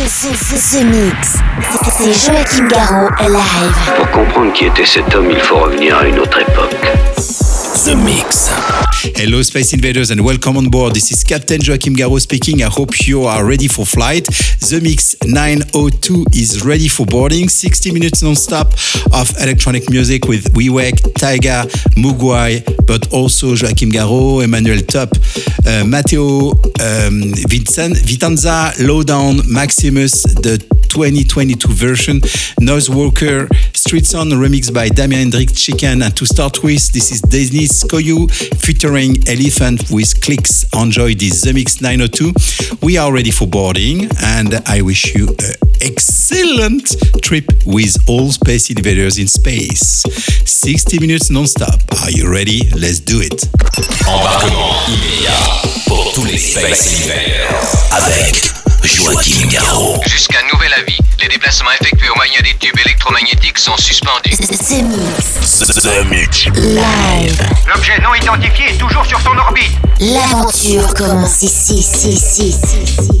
The, the, the, the Mix. C'est Joachim Garraud live. Pour comprendre qui était cet homme, il faut revenir à une autre époque. The Mix. Hello, Space Invaders, and welcome on board. This is Captain Joachim Garraud speaking. I hope you are ready for flight. The Mix 902 is ready for boarding. 60 minutes non-stop of electronic music with Wiwek, Taiga, Mugwai, but also Joachim Garraud, Emmanuel Top, uh, Matteo um, Vincent, Vitanza, Lowdown, The 2022 version, Noise Walker, Street Sound remixed by Damien N-Drix Chicane. And to start with, this is Deniz Koyu featuring Elliphant with Clicks. Enjoy this The Mix 902. We are ready for boarding, and I wish you an excellent trip with all Space Invaders in space. 60 minutes non-stop. Are you ready? Let's do it. Embarquement immédiat pour tous les Space Invaders avec Joachim Garraud. Jusqu'à nouvel avis, les déplacements effectués au moyen des tubes électromagnétiques sont suspendus. The Mix. The Mix. Live. L'objet non identifié est toujours sur son orbite. L'aventure commence ici, ici, ici, ici,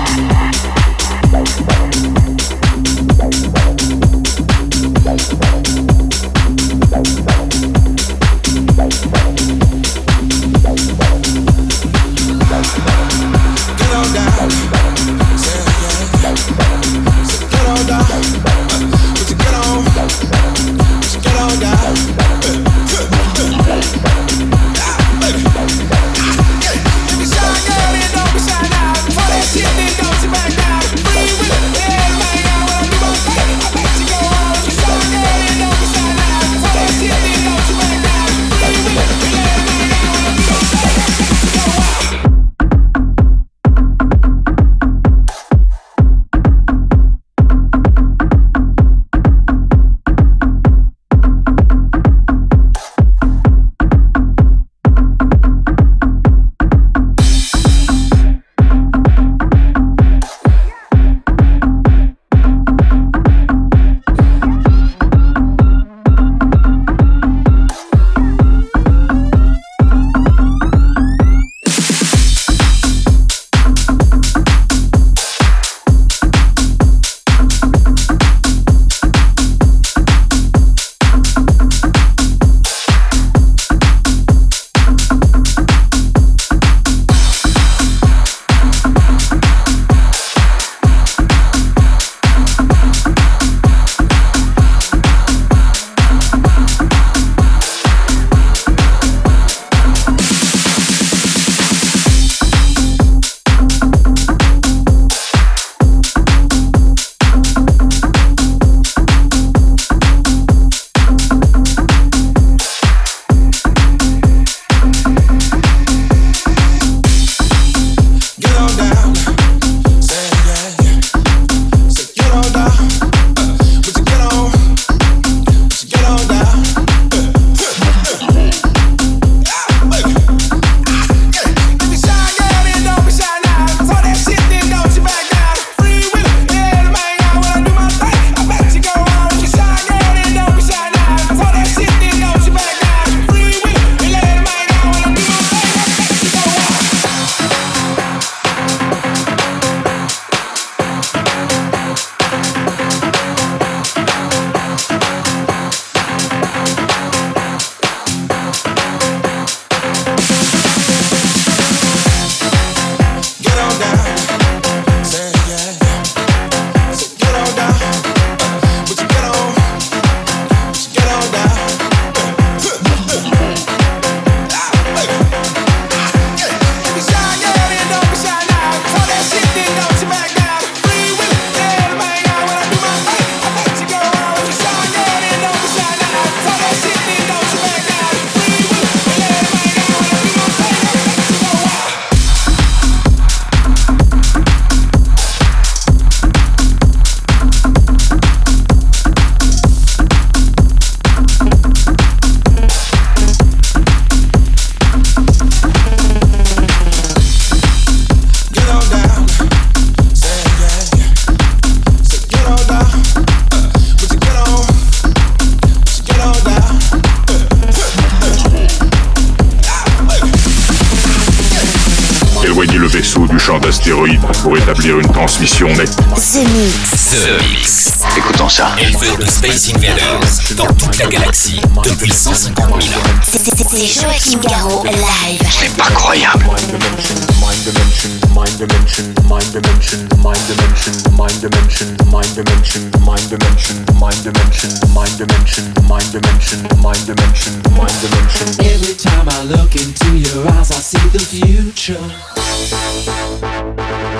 Soy pour établir une transmission nette. The Mix. The Mix. Écoutons ça. Éleveur de Space Invaders dans toute la galaxie depuis 150 000 ans. C'est Joachim Garraud live. C'est pas croyable. Mind dimension, mind dimension, mind dimension, mind dimension, mind dimension, mind dimension, mind dimension, mind dimension, mind dimension, mind dimension, mind dimension, mind dimension. Every time I look into your eyes, I see the future.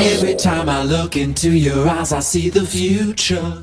Every time I look into your eyes, I see the future.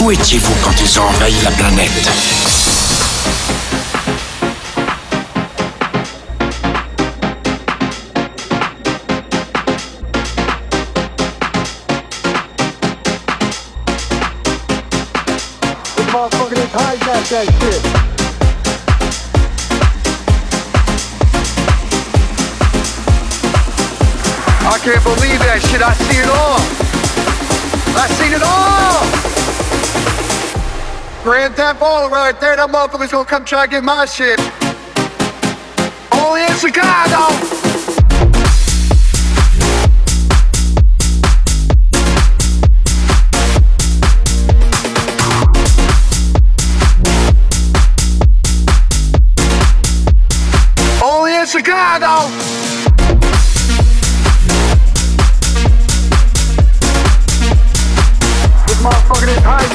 Où étiez-vous quand ils ont envahi la planète they that shit. I can't believe that shit. I see it all. I seen it all. Grand Theft Auto right there. That motherfucker's gonna come try to get my shit. Only in Chicago. Only in Chicago!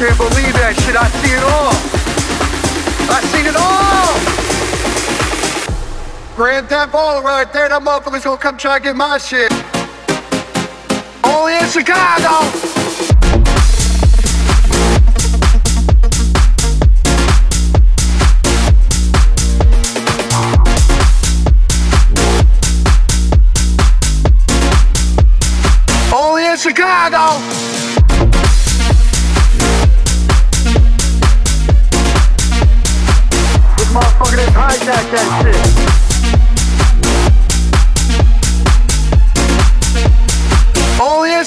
can't believe that shit. I see it all. I seen it all. Grand Theft Auto right there. That motherfucker's gonna come try to get my shit. Only in Chicago. Only in Chicago.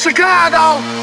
Chicago.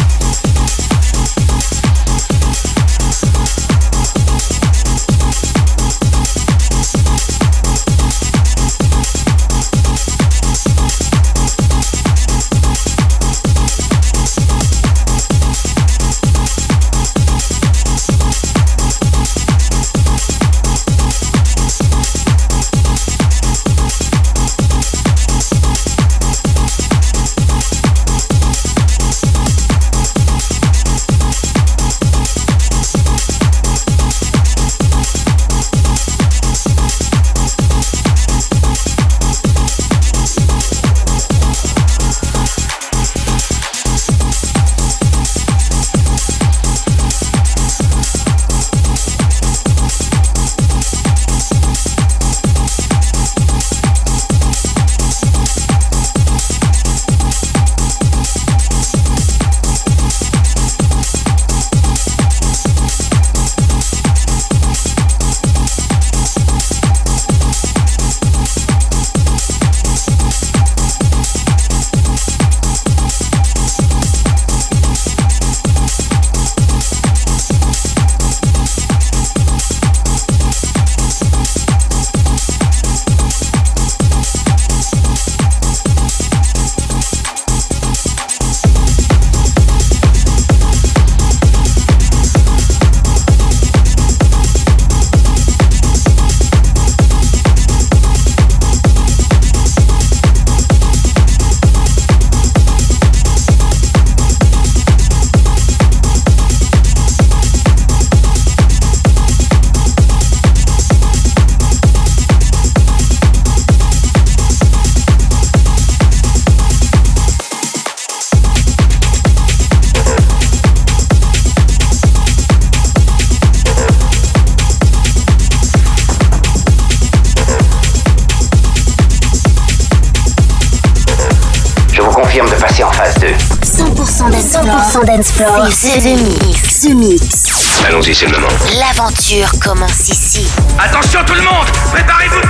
C'est The Mix. The Mix. Allons-y, c'est le moment. L'aventure commence ici. Attention tout le monde Préparez-vous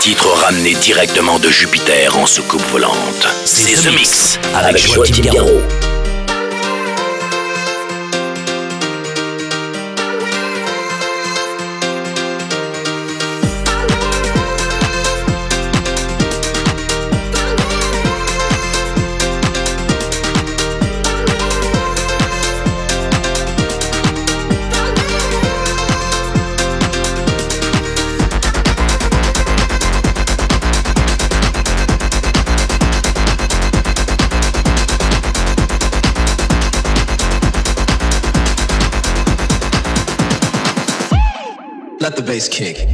titre ramené directement de Jupiter en soucoupe volante. C'est The Mix avec Joachim Garraud. Kick.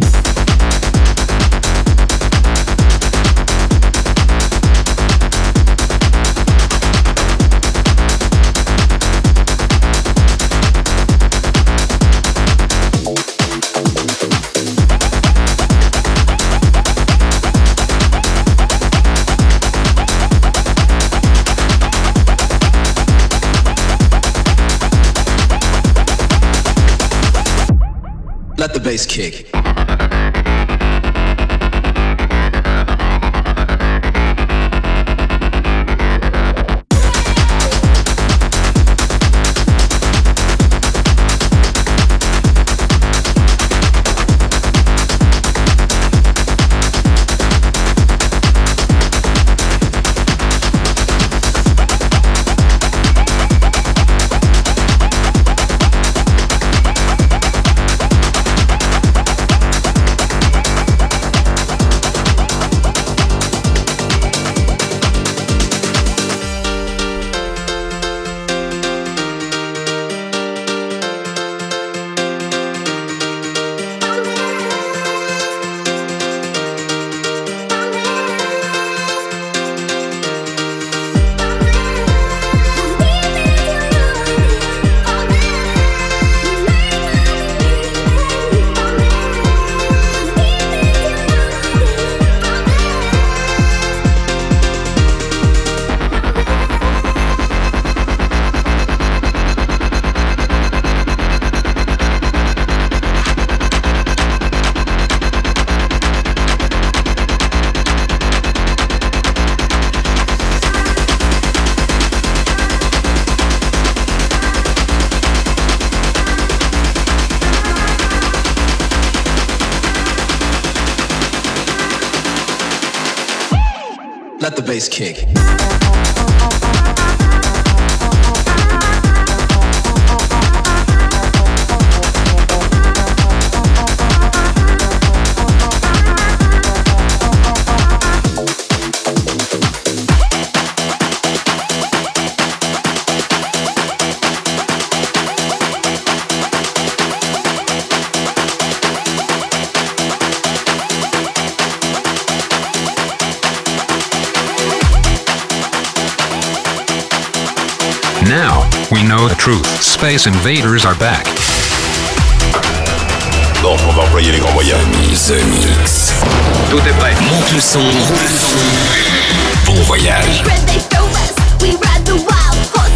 Bass kick. Bass kick. Space Invaders are back. Donc on va employer les grands moyens. The Mix. Tout est prêt. Monte le son. Bon voyage. We ride the wild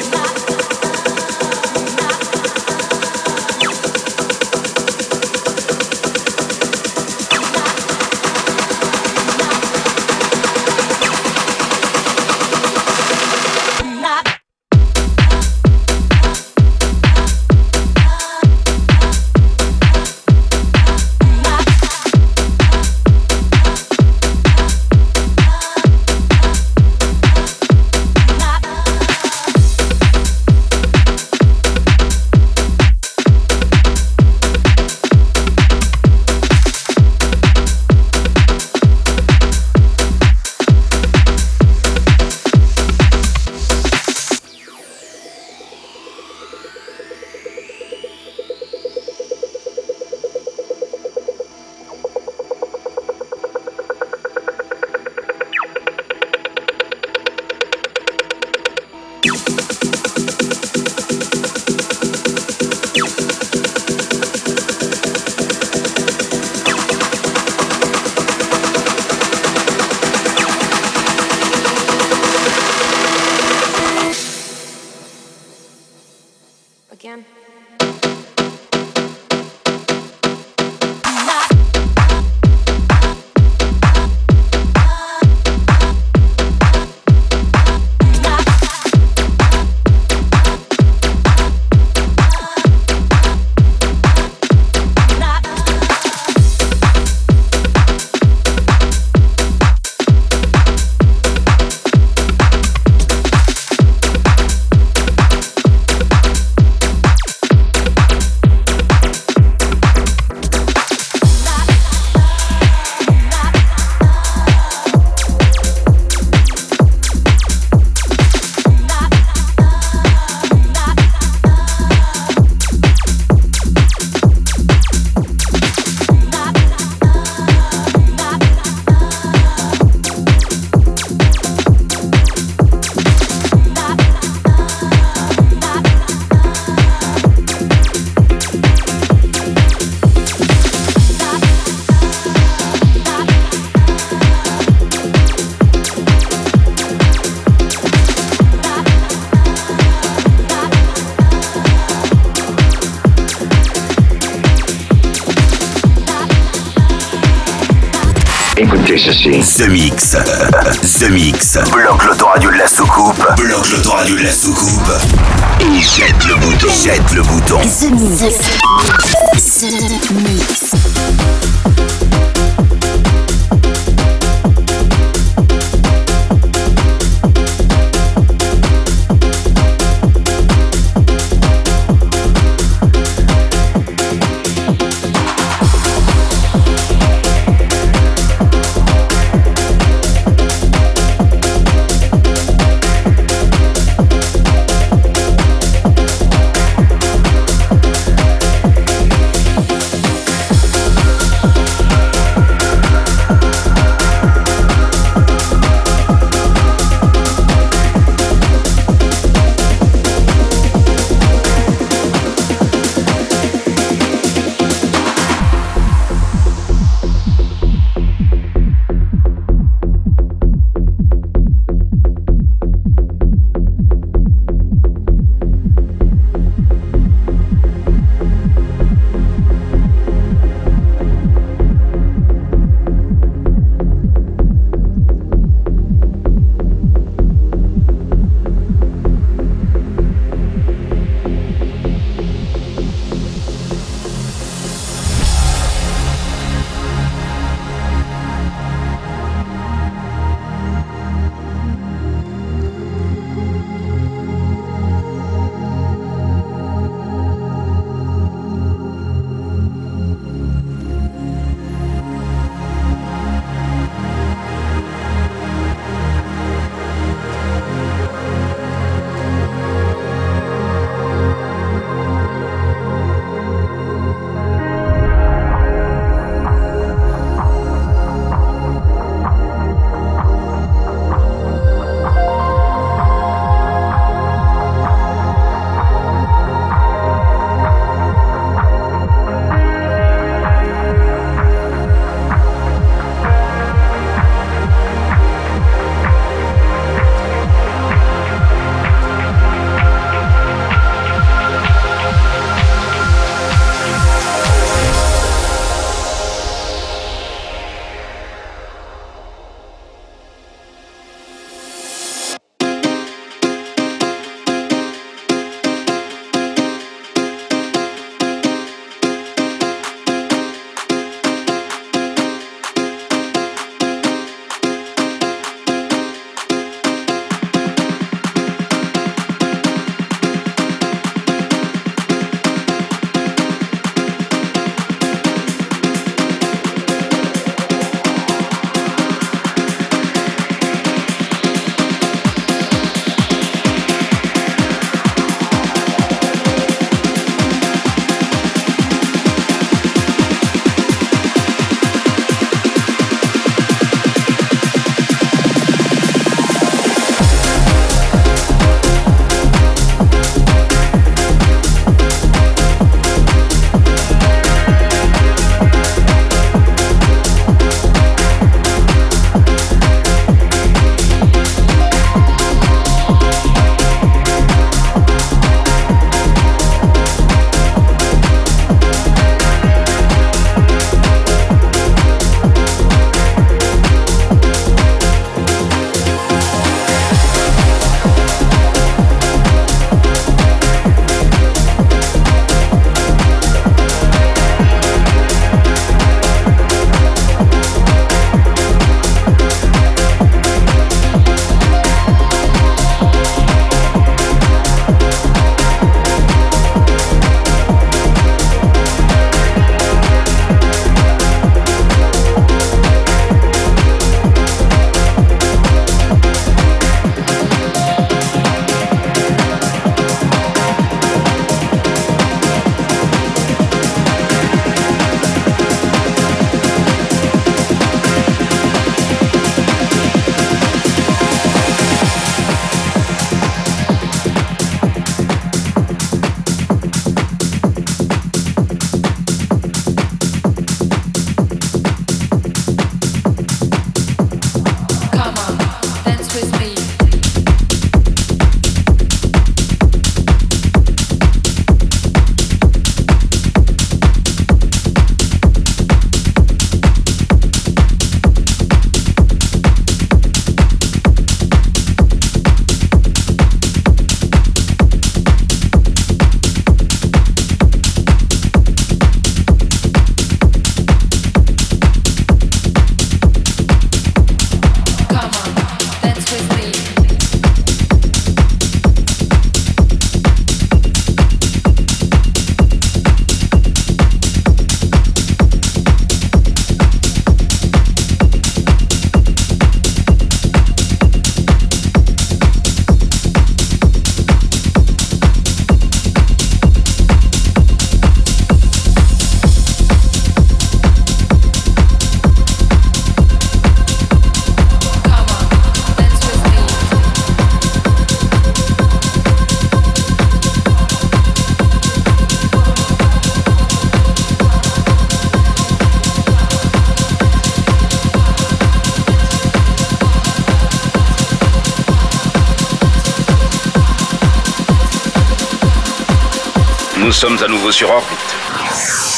Sommes à nouveau sur orbite.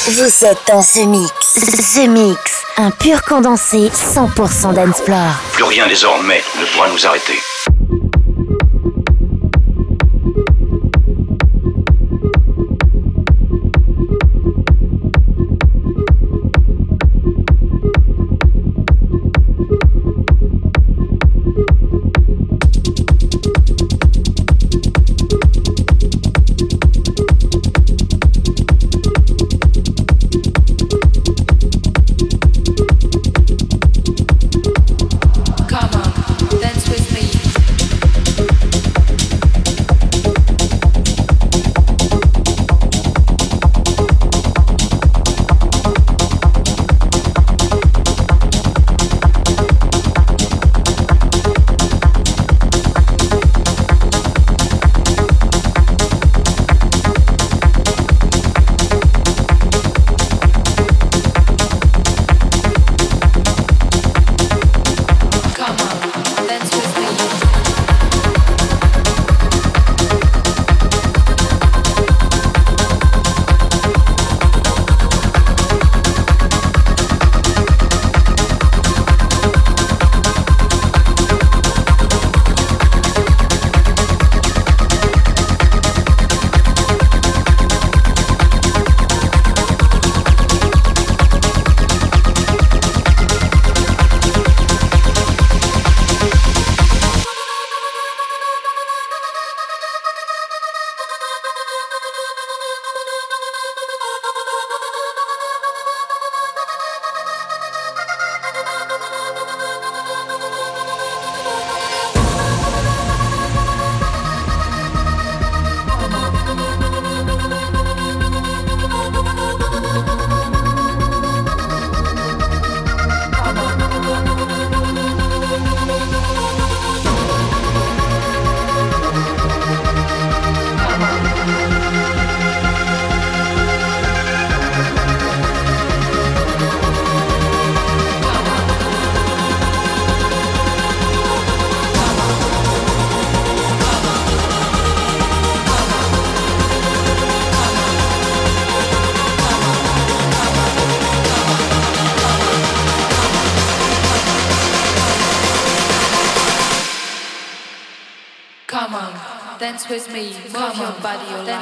Vous êtes dans The Mix. The Mix, un pur condensé 100% d'Ensplore. Plus rien désormais ne pourra nous arrêter.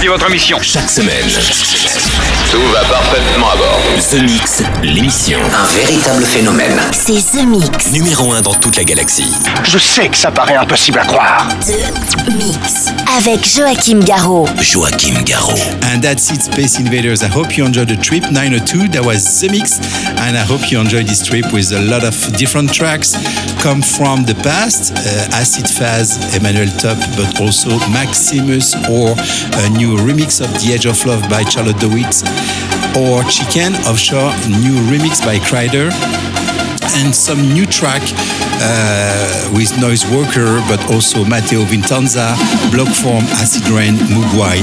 Vous avez rempli votre mission. Chaque semaine. Tout va parfaitement à bord. The Mix, l'émission. Un véritable phénomène. C'est The Mix. Numéro 1 dans toute la galaxie. Je sais que ça paraît impossible à croire. The Mix. Avec Joachim Garraud. Joachim Garraud. And that's it, Space Invaders. I hope you enjoyed the trip 902. That was The Mix. And I hope you enjoyed this trip with a lot of different tracks come from the past. Uh, Acid Phase, Emmanuel Top, but also Maximus or a new remix of The Age Of Love by Charlotte de Witte or Chicane Offshore, new remix by Kryder and some new track uh, with Noise Walker, but also Matteo Vitanza, Blockform, Acid Rain, MOGUAI,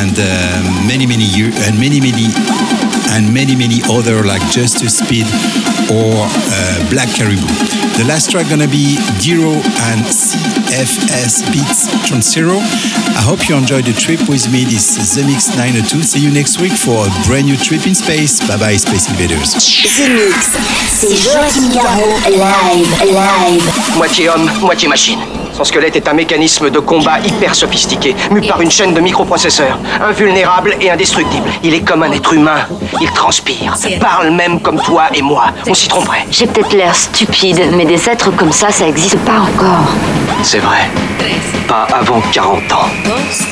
and uh, many many year, and many many and many many other like Justus Speed or uh, BLVCK KARIBOU. The last track gonna be Dero and CFS Beats Trancero. I hope you enjoyed the trip with me. This is The Mix 902. See you next week for a brand new trip in space. Bye bye, Space Invaders. The Mix. C'est Joachim Garraud, live, live. Moitié homme, moitié machine. Son squelette est un mécanisme de combat hyper sophistiqué, mu par une chaîne de microprocesseurs, invulnérable et indestructible. Il est comme un être humain. Il transpire, parle même comme toi et moi. On s'y tromperait. J'ai peut-être l'air stupide, mais des êtres comme ça, ça existe pas encore. C'est vrai. Pas avant 40 ans.